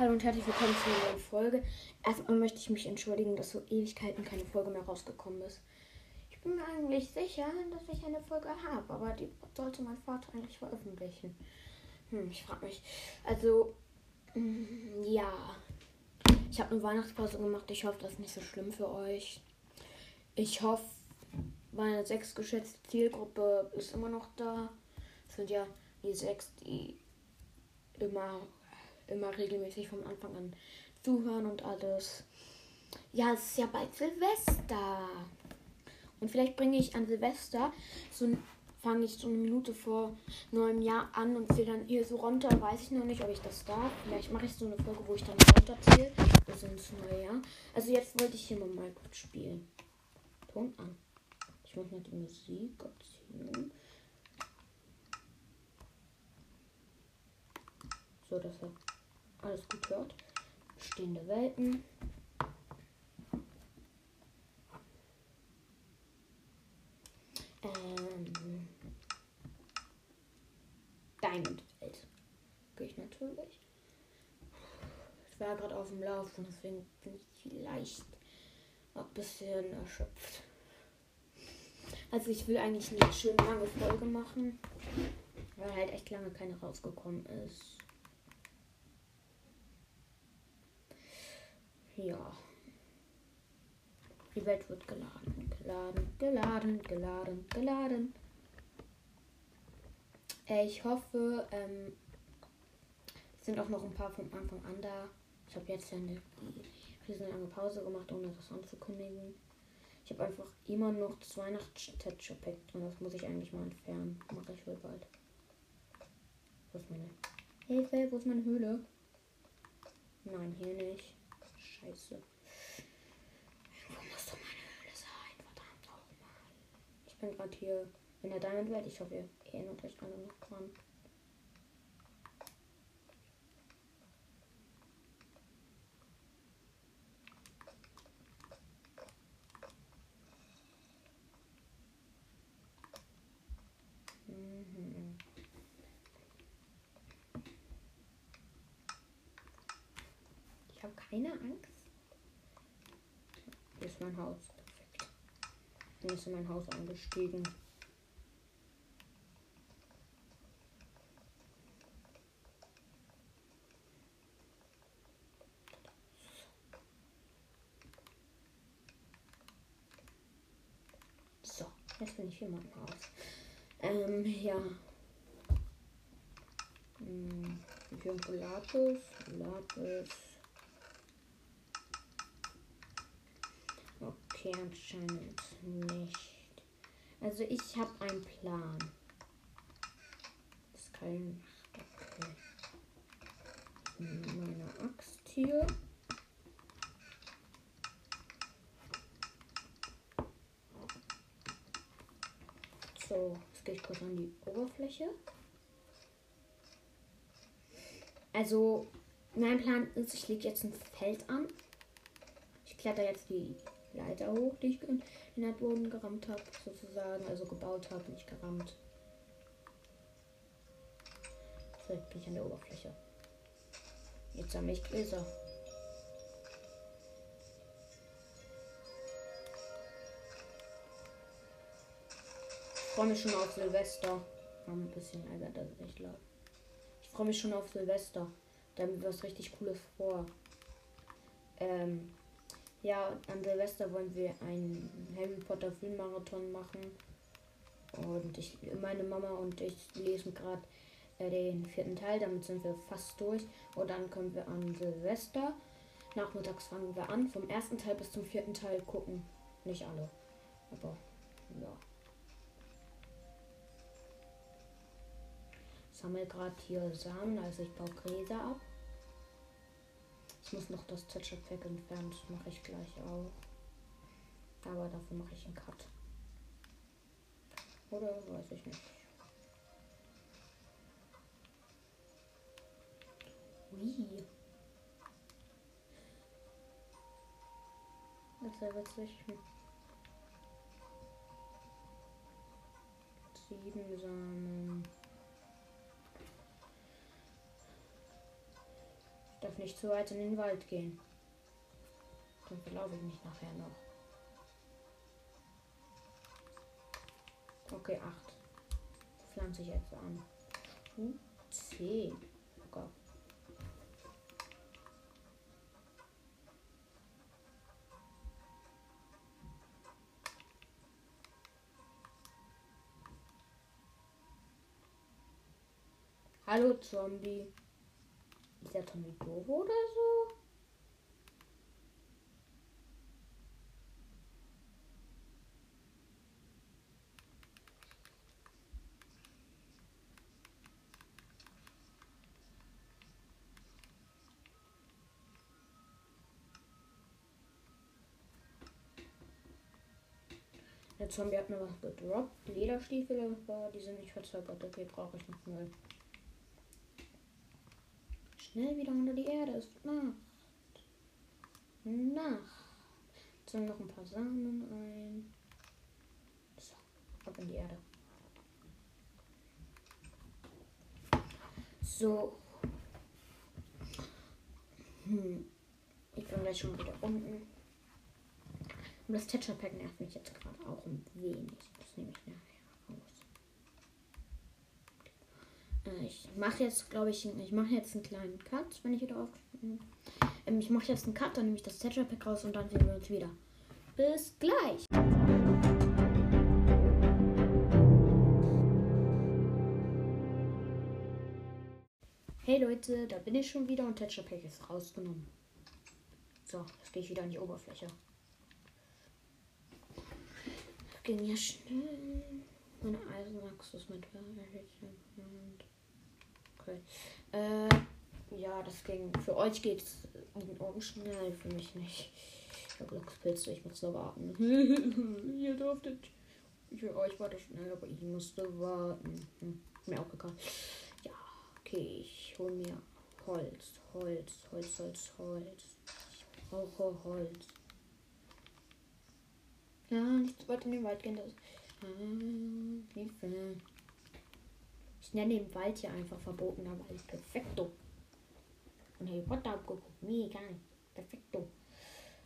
Hallo und herzlich willkommen zu einer neuen Folge. Erstmal möchte ich mich entschuldigen, dass so Ewigkeiten keine Folge mehr rausgekommen ist. Ich bin mir eigentlich sicher, dass ich eine Folge habe, aber die sollte mein Vater eigentlich veröffentlichen. Hm, ich frage mich. Also, mm, ja. Ich habe eine Weihnachtspause gemacht. Ich hoffe, das ist nicht so schlimm für euch. Ich hoffe, meine sechs geschätzte Zielgruppe ist immer noch da. Das sind ja die sechs, die immer immer regelmäßig vom Anfang an zuhören und alles. Ja, es ist ja bald Silvester. Und vielleicht bringe ich an Silvester so fange ich so eine Minute vor neuem Jahr an und zähle dann hier so runter. Weiß ich noch nicht, ob ich das darf. Vielleicht mache ich so eine Folge, wo ich dann runterzähle. Das ist ins neue Jahr. Also jetzt wollte ich hier mal Minecraft spielen. Ton an. Ich muss mal die Musik abziehen. So, dass er alles gut hört. Bestehende Welten. Ähm, Diamond Welt. Gehe ich natürlich. Ich war gerade auf dem Laufen, deswegen bin ich vielleicht ein bisschen erschöpft. Also ich will eigentlich eine schön lange Folge machen, weil halt echt lange keine rausgekommen ist. Ja. Die Welt wird geladen, geladen, geladen, geladen, geladen. Äh, ich hoffe, ähm, sind auch noch ein paar vom Anfang an da. Ich habe jetzt ja eine riesenlange Pause gemacht, ohne das anzukündigen. Ich habe einfach immer noch das Weihnachts-Texture-Pack drin. Das muss ich eigentlich mal entfernen. Mache ich wohl bald. Wo ist meine Hilfe? Wo ist meine Höhle? Nein, hier nicht. Scheiße. Wo muss doch meine Höhle sein? Verdammt nochmal. Ich bin gerade hier in der Diamond Welt. Ich hoffe, ihr erinnert euch alle noch dran. Mhm. Ich habe keine Angst. Hier ist mein Haus. Perfekt. Dann ist in mein Haus eingestiegen. So, jetzt bin ich hier mal im Haus. Ähm, ja. Hm, Lapis, Lapis. Okay, anscheinend nicht. Also ich habe einen Plan. Das ist kein okay. Meine Axt hier. So, jetzt gehe ich kurz an die Oberfläche. Also, mein Plan ist, ich lege jetzt ein Feld an. Ich kletter jetzt die Leiter hoch, die ich in den Boden gerammt habe, sozusagen. Also gebaut habe, nicht gerammt. Jetzt bin ich an der Oberfläche. Jetzt sammle ich Gläser. Ich freue mich schon auf Silvester. Haben ein bisschen Ärger, das ist echt laut. Ich freue mich schon auf Silvester. Da haben wir was richtig Cooles vor. Ähm, ja, an Silvester wollen wir einen Harry Potter Filmmarathon machen. Und ich, meine Mama und ich lesen gerade äh, den vierten Teil. Damit sind wir fast durch. Und dann können wir an Silvester nachmittags fangen wir an. Vom ersten Teil bis zum vierten Teil gucken. Nicht alle. Aber ja. sammle gerade hier Samen, also ich baue Gräser ab. Ich muss noch das Texture Pack entfernen, das mache ich gleich auch. Aber dafür mache ich einen Cut. Oder weiß ich nicht. Wie? Das ist ja witzig. Sieben Samen. Nicht zu weit in den Wald gehen. Dann verlaufe ich mich nachher noch. Okay, 8. Pflanze ich jetzt an. Hm, 10. Okay. Hallo Zombie. Ist der Zombie doof oder so? Der Zombie hat mir was gedroppt. Lederstiefel, die sind nicht verzögert. Okay, brauche ich nicht mehr. Schnell wieder unter die Erde. Es wird Nacht. Nacht. Jetzt noch ein paar Samen ein. So, ab in die Erde. So. Hm. Ich bin gleich schon wieder unten. Und das Tetcher Pack nervt mich jetzt gerade auch ein wenig. Das nehme ich nachher aus. Äh, ich mache jetzt, glaube ich, ich mache jetzt einen kleinen Cut, wenn ich wieder auf. Ähm, ich mache jetzt einen Cut, dann nehme ich das Tetcher Pack raus und dann sehen wir uns wieder. Bis gleich. Hey Leute, da bin ich schon wieder und Tetcher Pack ist rausgenommen. So, jetzt gehe ich wieder an die Oberfläche ging ja schnell. Meine Eisenachse ist mit Okay. Äh, ja, das ging. Für euch geht es in Augen schnell, für mich nicht. Ich habe Glückspilze, ich muss nur warten. ihr durftet. Für euch war das schnell, aber ich musste warten. Hm, mir auch egal. Ja, okay, ich hol mir Holz, Holz, Holz, Holz, Holz. Ich brauche Holz. Ja, nicht zu weit in den Wald gehen. Das Hilfe. Ich nenne den Wald hier einfach verbotener Wald. Perfekto. Und Harry Potter abgeguckt. Mir egal. Perfekto.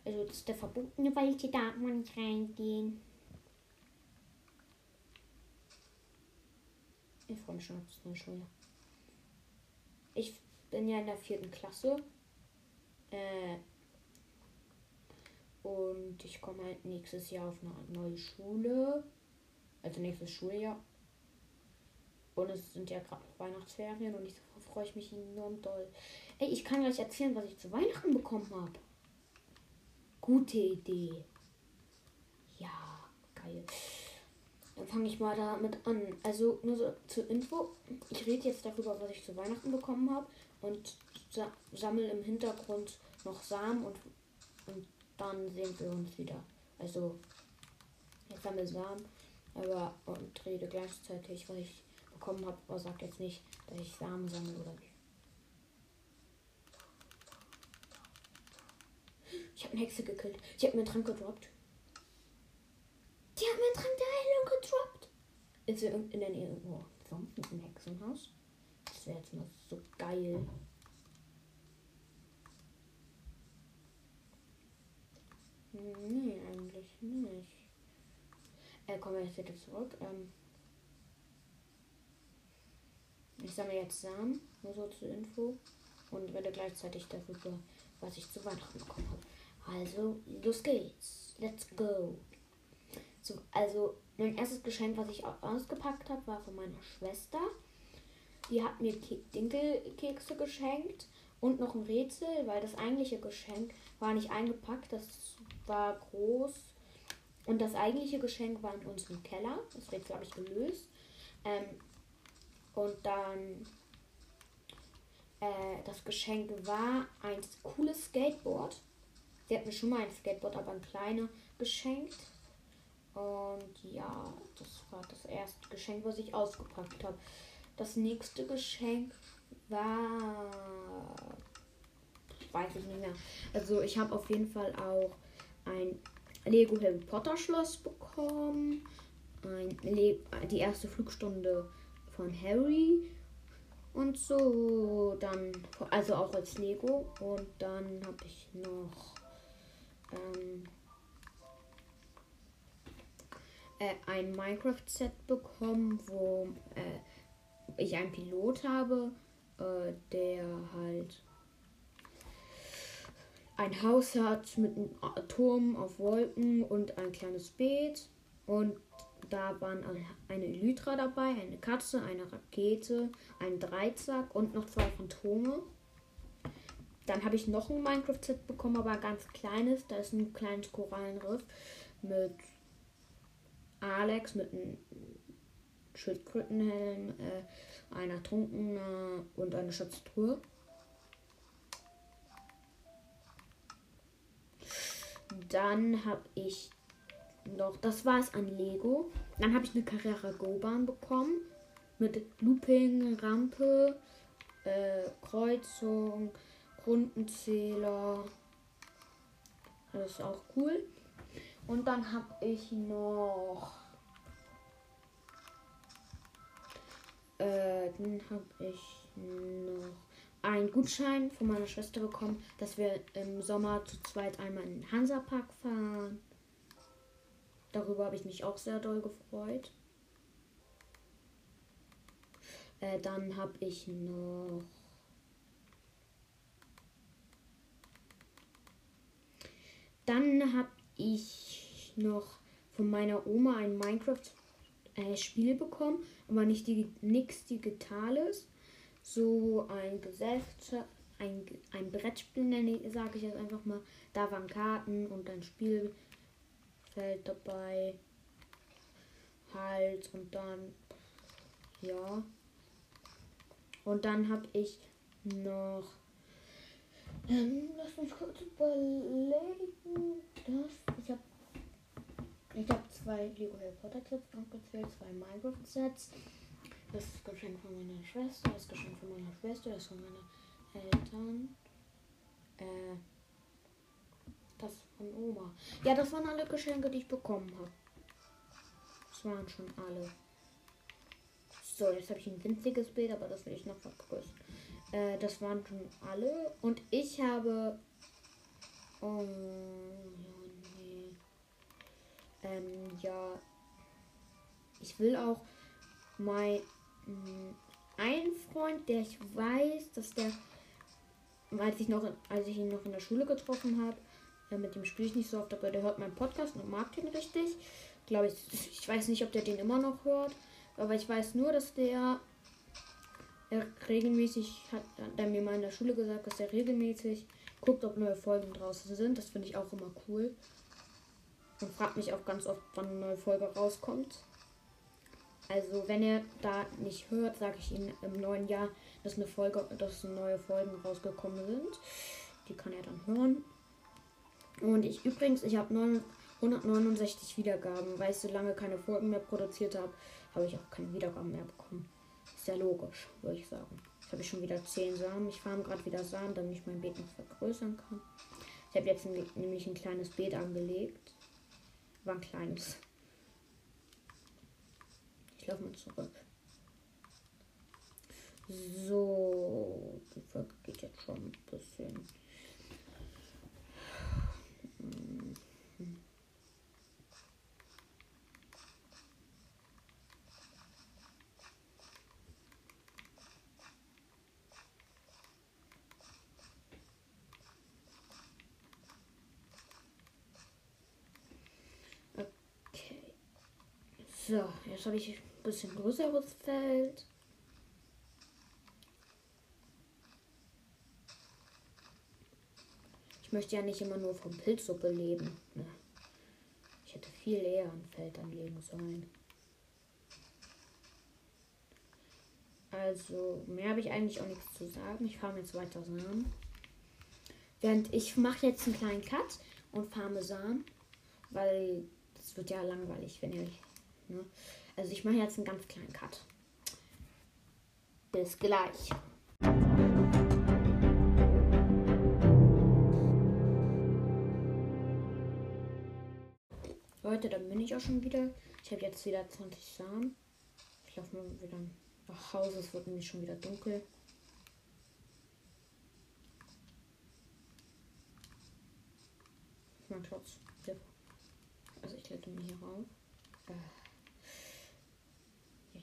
Also das ist der verbotene Wald, hier darf man nicht reingehen. Ich freue mich schon auf neue Schuljahr. Ich bin ja in der vierten Klasse. Äh, und ich komme halt nächstes Jahr auf eine neue Schule. Also nächstes Schuljahr. Und es sind ja gerade Weihnachtsferien und ich freue ich mich enorm doll. Ey, ich kann gleich erzählen, was ich zu Weihnachten bekommen habe. Gute Idee. Ja, geil. Dann fange ich mal damit an. Also nur so zur Info. Ich rede jetzt darüber, was ich zu Weihnachten bekommen habe und sa sammle im Hintergrund noch Samen und, und dann sehen wir uns wieder. Also, ich sammle Samen, aber und rede gleichzeitig, was ich bekommen habe, aber sag jetzt nicht, dass ich Samen sammle oder. Ich habe eine Hexe gekillt. Sie hat mir einen Trank gedroppt. Die hat mir einen Trank der Heilung gedroppt. Ist sie in der Nähe irgendwo sonst ein Hexenhaus? Das wäre jetzt mal so geil. Nee, eigentlich nicht. Äh, wir jetzt wieder zurück. Ähm, ich sammle jetzt Samen, nur so zur Info. Und werde gleichzeitig darüber, was ich zu Weihnachten bekommen habe. Also, los geht's. Let's go. So, also, mein erstes Geschenk, was ich ausgepackt habe, war von meiner Schwester. Die hat mir Dinkelkekse geschenkt und noch ein Rätsel, weil das eigentliche Geschenk war nicht eingepackt. Das war groß. Und das eigentliche Geschenk war in unserem Keller. Das wird, glaube ich, gelöst. Ähm, und dann äh, das Geschenk war ein cooles Skateboard. Sie hat mir schon mal ein Skateboard, aber ein kleiner geschenkt. Und ja, das war das erste Geschenk, was ich ausgepackt habe. Das nächste Geschenk war. Weiß ich nicht mehr. Also ich habe auf jeden Fall auch ein Lego Harry Potter Schloss bekommen. Ein Le die erste Flugstunde von Harry. und so. Dann, also auch als Lego. Und dann habe ich noch ähm, äh, ein Minecraft-Set bekommen, wo äh, ich einen Pilot habe, äh, der halt ein Haus hat mit einem Turm auf Wolken und ein kleines Beet. Und da waren eine Elytra dabei, eine Katze, eine Rakete, ein Dreizack und noch zwei Phantome. Dann habe ich noch ein Minecraft-Set bekommen, aber ein ganz kleines. Da ist ein kleines Korallenriff mit Alex, mit einem Schildkrötenhelm, äh, einer Trunkene und eine Schatztruhe. Dann habe ich noch, das war es an Lego. Dann habe ich eine Carrera Go-Bahn bekommen. Mit Looping, Rampe, äh, Kreuzung, Rundenzähler. Das ist auch cool. Und dann habe ich noch. Äh, dann habe ich noch einen Gutschein von meiner Schwester bekommen, dass wir im Sommer zu zweit einmal in den Hansapark fahren. Darüber habe ich mich auch sehr doll gefreut. Äh, dann habe ich noch. Dann habe ich noch von meiner Oma ein Minecraft-Spiel äh, bekommen, aber nicht die, nichts Digitales. So ein Gesellschaft, ein, ein Brettspiel, sage ich jetzt einfach mal. Da waren Karten und ein Spiel Feld dabei. Halt und dann ja. Und dann habe ich noch ähm, lass mich kurz überlegen. Das ich habe ich habe zwei Lego Harry Potter Sets aufgezählt, zwei Minecraft Sets. Das ist Geschenk von meiner Schwester, das Geschenk von meiner Schwester, das von meinen Eltern. Äh, das von Oma. Ja, das waren alle Geschenke, die ich bekommen habe. Das waren schon alle. So, jetzt habe ich ein winziges Bild, aber das will ich noch vergrößern. Äh, das waren schon alle. Und ich habe. Oh, nee. Ähm, ja. Ich will auch mein. Ein Freund, der ich weiß, dass der. Als ich, noch, als ich ihn noch in der Schule getroffen habe, ja, mit dem spiele ich nicht so oft, aber der hört meinen Podcast und mag den richtig. Glaube ich, ich weiß nicht, ob der den immer noch hört, aber ich weiß nur, dass der er regelmäßig hat er mir mal in der Schule gesagt, dass er regelmäßig guckt, ob neue Folgen draußen sind. Das finde ich auch immer cool. Und fragt mich auch ganz oft, wann eine neue Folge rauskommt. Also wenn er da nicht hört, sage ich ihm im neuen Jahr, dass eine Folge, dass neue Folgen rausgekommen sind. Die kann er dann hören. Und ich übrigens, ich habe 169 Wiedergaben, weil ich so lange keine Folgen mehr produziert habe, habe ich auch keine Wiedergaben mehr bekommen. Ist ja logisch, würde ich sagen. Jetzt habe ich schon wieder 10 Samen. Ich farm gerade wieder Samen, damit ich mein Beet noch vergrößern kann. Ich habe jetzt nämlich ein kleines Beet angelegt. War ein kleines. Ich laufe mal zurück. So, die Folge geht jetzt schon ein bisschen So, jetzt habe ich ein bisschen größeres Feld. Möchte ja nicht immer nur von Pilzsuppe leben. Ne? Ich hätte viel eher ein Feld anlegen sollen. Also, mehr habe ich eigentlich auch nichts zu sagen. Ich farme jetzt weiter Samen. Während ich mache jetzt einen kleinen Cut und farme Samen, weil es wird ja langweilig, wenn ihr Ne? Also ich mache jetzt einen ganz kleinen Cut. Bis gleich. Leute, dann bin ich auch schon wieder. Ich habe jetzt wieder 20 Samen. Ich laufe mal wieder Ach, Haus, es wird nämlich schon wieder dunkel. Mein Klotz. Also ich kletter mir hier rauf. Äh.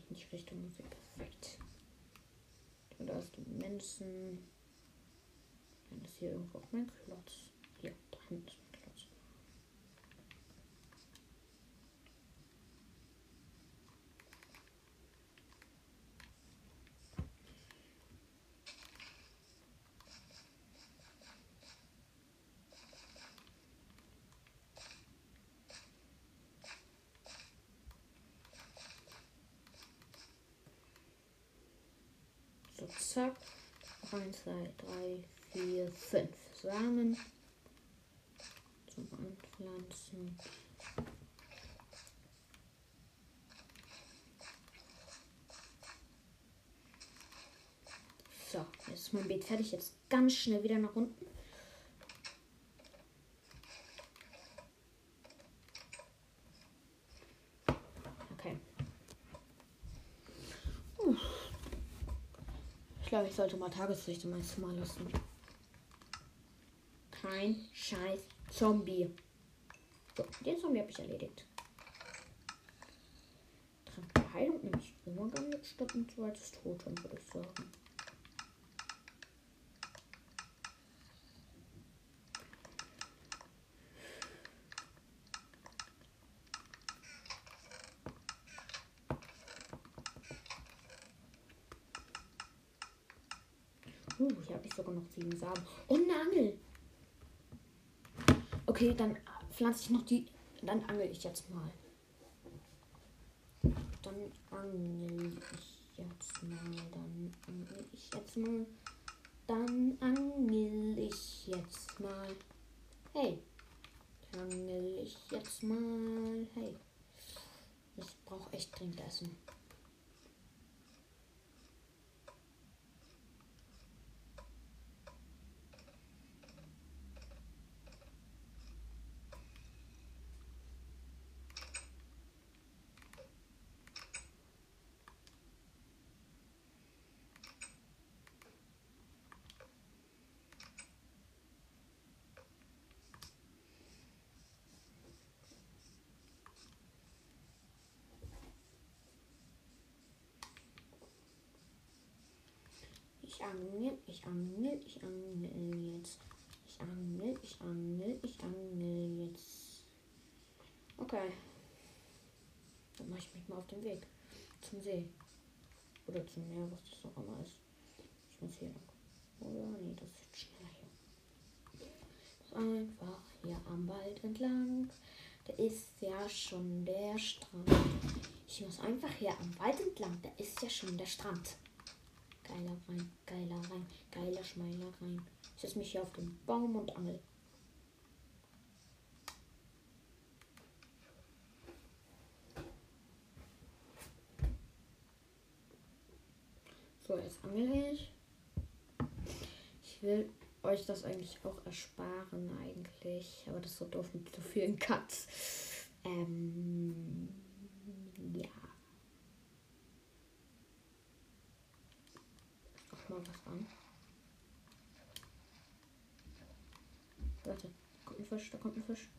Nicht Richtung Musik. Perfekt. Und da ist die Menschen. Dann ist hier irgendwo auch mein Klotz. Hier, da hinten zack. 1, 2, 3, 4, 5 Samen zum Anpflanzen. So, jetzt ist mein Beet fertig. Jetzt ganz schnell wieder nach unten. Okay. Puh. Ich glaube, ich sollte mal Tageslicht meisten Mal lassen. Kein scheiß Zombie. So, den Zombie habe ich erledigt. Heilung nehme ich immer gerne statt ein zweites Totem, würde ich sagen. Uh, hier sieben Samen. Und eine Angel. Okay, dann pflanze ich noch die. Dann angel ich jetzt mal. Dann angel ich jetzt mal. Dann angel ich jetzt mal. Dann angel ich jetzt mal. Hey. Angel ich jetzt mal. Hey. Ich brauche echt dringend Essen. Ich angel, ich angel, ich angel jetzt. Ich angel, ich angel, ich angel jetzt. Okay. Dann mache ich mich mal auf den Weg zum See. Oder zum Meer, was das auch immer ist. Ich muss hier lang. Oder? Nee, das ist schneller hier. Einfach hier am Wald entlang. Da ist ja schon der Strand. Ich muss einfach hier am Wald entlang. Da ist ja schon der Strand. Geiler rein, geiler rein, geiler Schmeiler rein. Ich setze mich hier auf den Baum und angel. So, jetzt angel ich. Ich will euch das eigentlich auch ersparen eigentlich. Aber das ist so doof mit so vielen Cuts. Ähm, ja. Mach mal was an. Warte, da kommt ein Fisch, da kommt ein Fisch.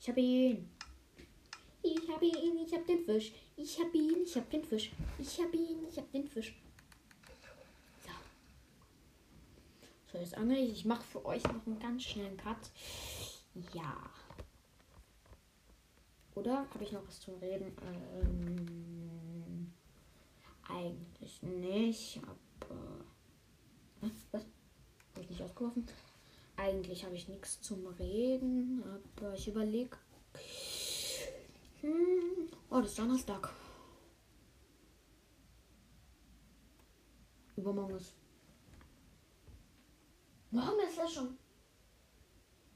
Ich habe ihn. Ich habe ihn, ich habe den Fisch. Ich habe ihn, ich habe den Fisch. Ich habe ihn, ich habe den Fisch. So. So, jetzt angel ich. Ich mache für euch noch einen ganz schnellen Cut. Ja. Oder habe ich noch was zum Reden? Ähm, eigentlich nicht, aber. Was? Was? Habe ich nicht ausgeworfen? Eigentlich habe ich nichts zum Reden, aber ich überlege. Hm. Oh, das ist Donnerstag. Übermorgen ist. Morgen ist ja schon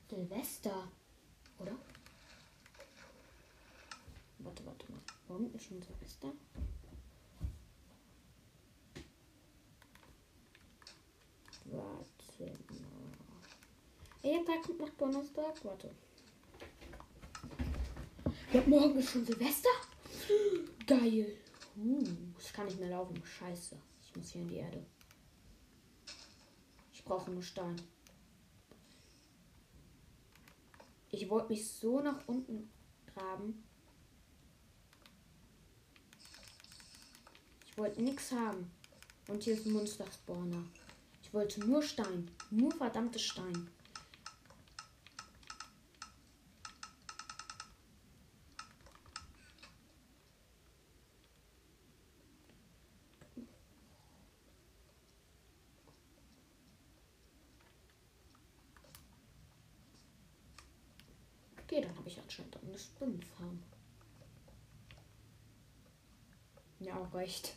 Silvester, oder? Warte, warte mal. Morgen ist schon Silvester. Warte mal. Kommt noch Donnerstag. Warte. Ja, morgen ist schon Silvester. Geil. Uh. Ich kann nicht mehr laufen. Scheiße. Ich muss hier in die Erde. Ich brauche nur Stein. Ich wollte mich so nach unten graben. Ich wollte nichts haben. Und hier ist ein Monster-Spawner. Ich wollte nur Stein. Nur verdammte Stein. Okay, dann habe ich anscheinend eine Spinnenfarm. Ja, auch recht.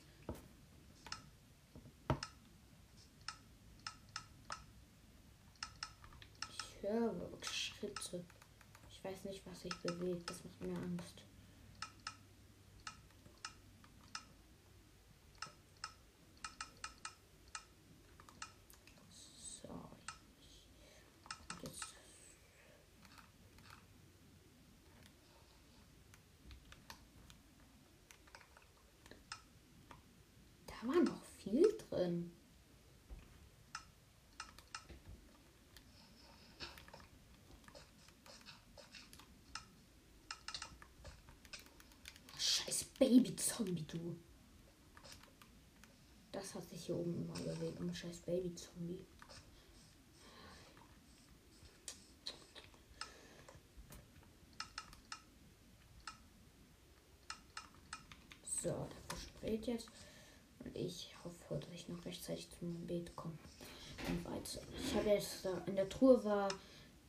Ich höre Schritte. Ich weiß nicht, was sich bewegt. Das macht mir Angst. war noch viel drin. Scheiß Baby-Zombie, du. Das hat sich hier oben immer bewegt. Ein scheiß Baby-Zombie. So, der verspricht jetzt. Und ich hoffe, dass ich noch rechtzeitig zum Beet komme. Ich habe jetzt da in der Truhe war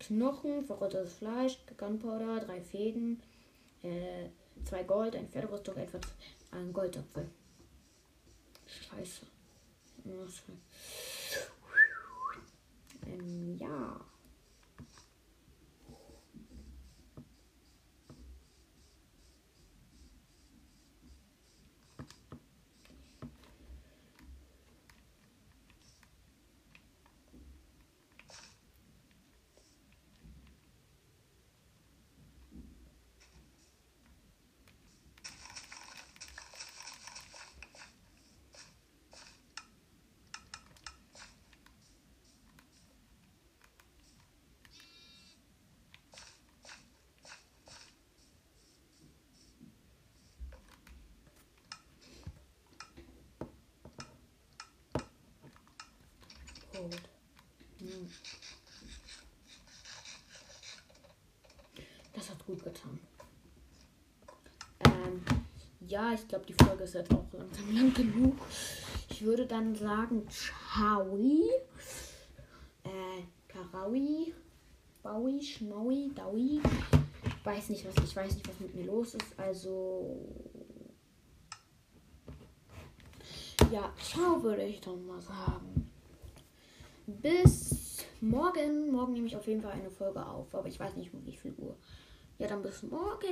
Knochen, verrottetes Fleisch, Gunpowder, drei Fäden, äh, zwei Gold, ein Pferderüstung, etwas ein Goldapfel. Scheiße. Ähm, ja. Code. Hm. Das hat gut getan. Ähm, ja, ich glaube, die Folge ist jetzt auch langsam lang genug. Ich würde dann sagen, ciao. Äh, Karawi, Baui, Schmaui, Daui. Ich weiß nicht, was ich weiß nicht, was mit mir los ist. Also ja, ciao würde ich dann mal sagen bis morgen. Morgen nehme ich auf jeden Fall eine Folge auf, aber ich weiß nicht um wie viel Uhr. Ja, dann bis morgen.